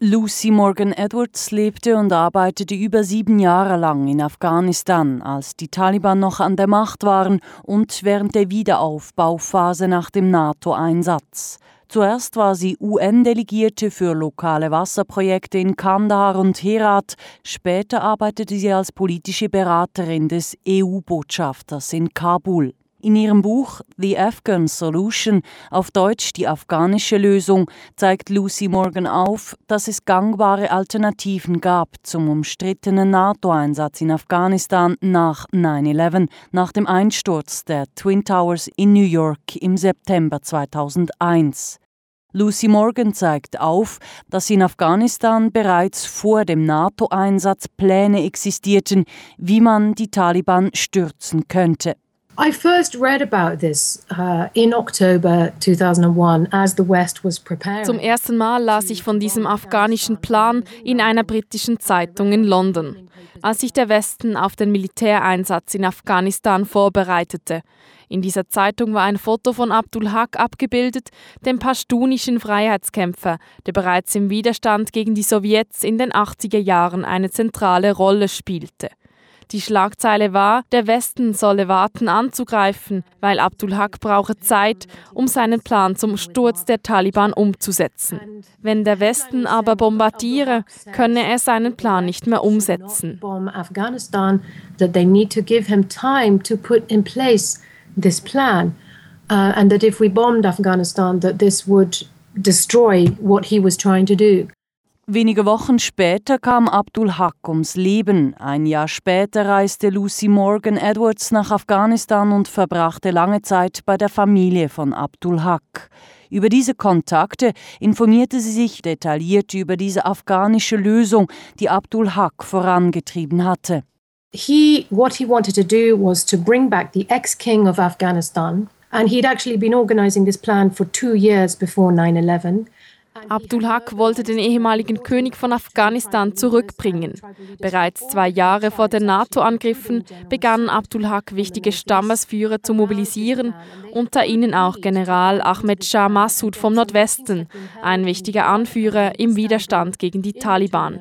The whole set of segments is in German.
Lucy Morgan Edwards lebte und arbeitete über sieben Jahre lang in Afghanistan, als die Taliban noch an der Macht waren und während der Wiederaufbauphase nach dem NATO-Einsatz. Zuerst war sie UN-Delegierte für lokale Wasserprojekte in Kandahar und Herat, später arbeitete sie als politische Beraterin des EU-Botschafters in Kabul. In ihrem Buch The Afghan Solution, auf Deutsch die afghanische Lösung, zeigt Lucy Morgan auf, dass es gangbare Alternativen gab zum umstrittenen NATO-Einsatz in Afghanistan nach 9-11, nach dem Einsturz der Twin Towers in New York im September 2001. Lucy Morgan zeigt auf, dass in Afghanistan bereits vor dem NATO-Einsatz Pläne existierten, wie man die Taliban stürzen könnte. I first read about this uh, in October 2001 as the West was preparing. Zum ersten Mal las ich von diesem afghanischen Plan in einer britischen Zeitung in London, als sich der Westen auf den Militäreinsatz in Afghanistan vorbereitete. In dieser Zeitung war ein Foto von Abdul Haq abgebildet, dem paschtunischen Freiheitskämpfer, der bereits im Widerstand gegen die Sowjets in den 80er Jahren eine zentrale Rolle spielte. Die Schlagzeile war, der Westen solle warten anzugreifen, weil Abdul Haq brauche Zeit, um seinen Plan zum Sturz der Taliban umzusetzen. Wenn der Westen aber bombardiere, könne er seinen Plan nicht mehr umsetzen. uh, Afghanistan, would destroy what he was trying to do. Wenige Wochen später kam Abdul Haq ums Leben. Ein Jahr später reiste Lucy Morgan Edwards nach Afghanistan und verbrachte lange Zeit bei der Familie von Abdul Haq. Über diese Kontakte informierte sie sich detailliert über diese afghanische Lösung, die Abdul Haq vorangetrieben hatte. He what he wanted to do was to bring back the ex-king of Afghanistan and he'd actually been organizing this plan for 2 years before 9/11. Abdul Haq wollte den ehemaligen König von Afghanistan zurückbringen. Bereits zwei Jahre vor den NATO-Angriffen begann Abdul Haq wichtige Stammesführer zu mobilisieren, unter ihnen auch General Ahmed Shah Massoud vom Nordwesten, ein wichtiger Anführer im Widerstand gegen die Taliban.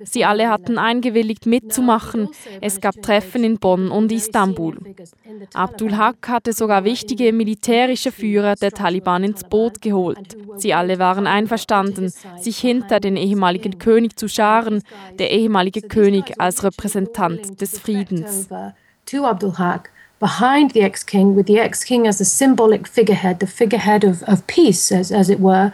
Sie alle hatten eingewilligt mitzumachen. Es gab Treffen in Bonn und Istanbul. Abdul Haq hatte sogar wichtige militärische Führer der Taliban ins Boot geholt. Sie alle waren einverstanden, sich hinter den ehemaligen König zu scharen, der ehemalige König als Repräsentant des Friedens. Behind the ex-king, with the ex-king as a symbolic figurehead, the figurehead of, of peace, as, as it were.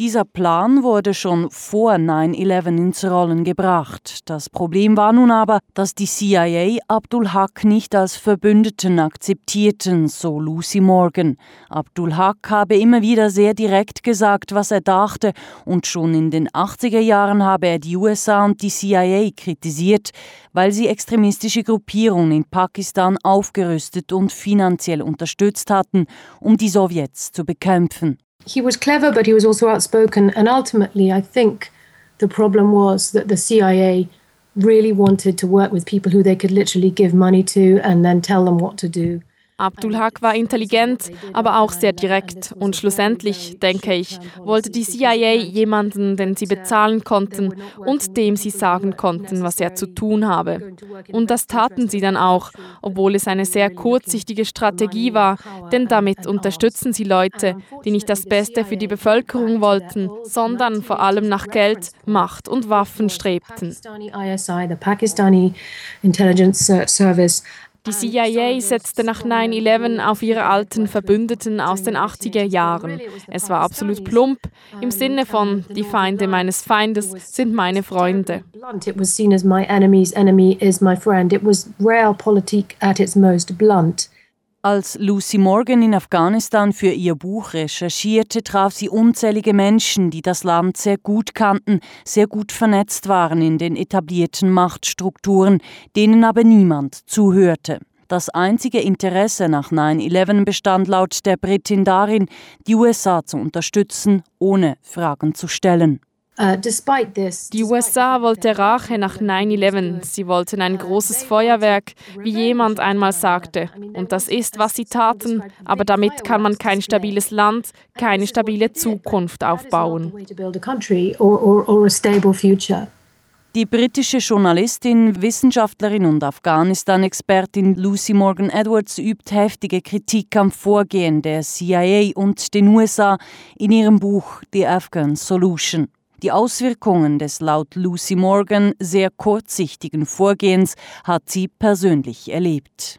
Dieser Plan wurde schon vor 9-11 ins Rollen gebracht. Das Problem war nun aber, dass die CIA Abdul Haq nicht als Verbündeten akzeptierten, so Lucy Morgan. Abdul Haq habe immer wieder sehr direkt gesagt, was er dachte, und schon in den 80er Jahren habe er die USA und die CIA kritisiert, weil sie extremistische Gruppierungen in Pakistan aufgerüstet und finanziell unterstützt hatten, um die Sowjets zu bekämpfen. He was clever, but he was also outspoken. And ultimately, I think the problem was that the CIA really wanted to work with people who they could literally give money to and then tell them what to do. Abdul Haq war intelligent, aber auch sehr direkt und schlussendlich, denke ich, wollte die CIA jemanden, den sie bezahlen konnten und dem sie sagen konnten, was er zu tun habe. Und das taten sie dann auch, obwohl es eine sehr kurzsichtige Strategie war, denn damit unterstützen sie Leute, die nicht das Beste für die Bevölkerung wollten, sondern vor allem nach Geld, Macht und Waffen strebten. Die CIA setzte nach 9-11 auf ihre alten Verbündeten aus den 80er Jahren. Es war absolut plump, im Sinne von, die Feinde meines Feindes sind meine Freunde. It was seen as my enemy's enemy is my friend. It was realpolitik at its most blunt. Als Lucy Morgan in Afghanistan für ihr Buch recherchierte, traf sie unzählige Menschen, die das Land sehr gut kannten, sehr gut vernetzt waren in den etablierten Machtstrukturen, denen aber niemand zuhörte. Das einzige Interesse nach 9-11 bestand laut der Britin darin, die USA zu unterstützen, ohne Fragen zu stellen. Uh, die USA wollte Rache nach 9-11. Sie wollten ein großes Feuerwerk, wie jemand einmal sagte. Und das ist, was sie taten. Aber damit kann man kein stabiles Land, keine stabile Zukunft aufbauen. Die britische Journalistin, Wissenschaftlerin und Afghanistan-Expertin Lucy Morgan Edwards übt heftige Kritik am Vorgehen der CIA und den USA in ihrem Buch The Afghan Solution. Die Auswirkungen des laut Lucy Morgan sehr kurzsichtigen Vorgehens hat sie persönlich erlebt.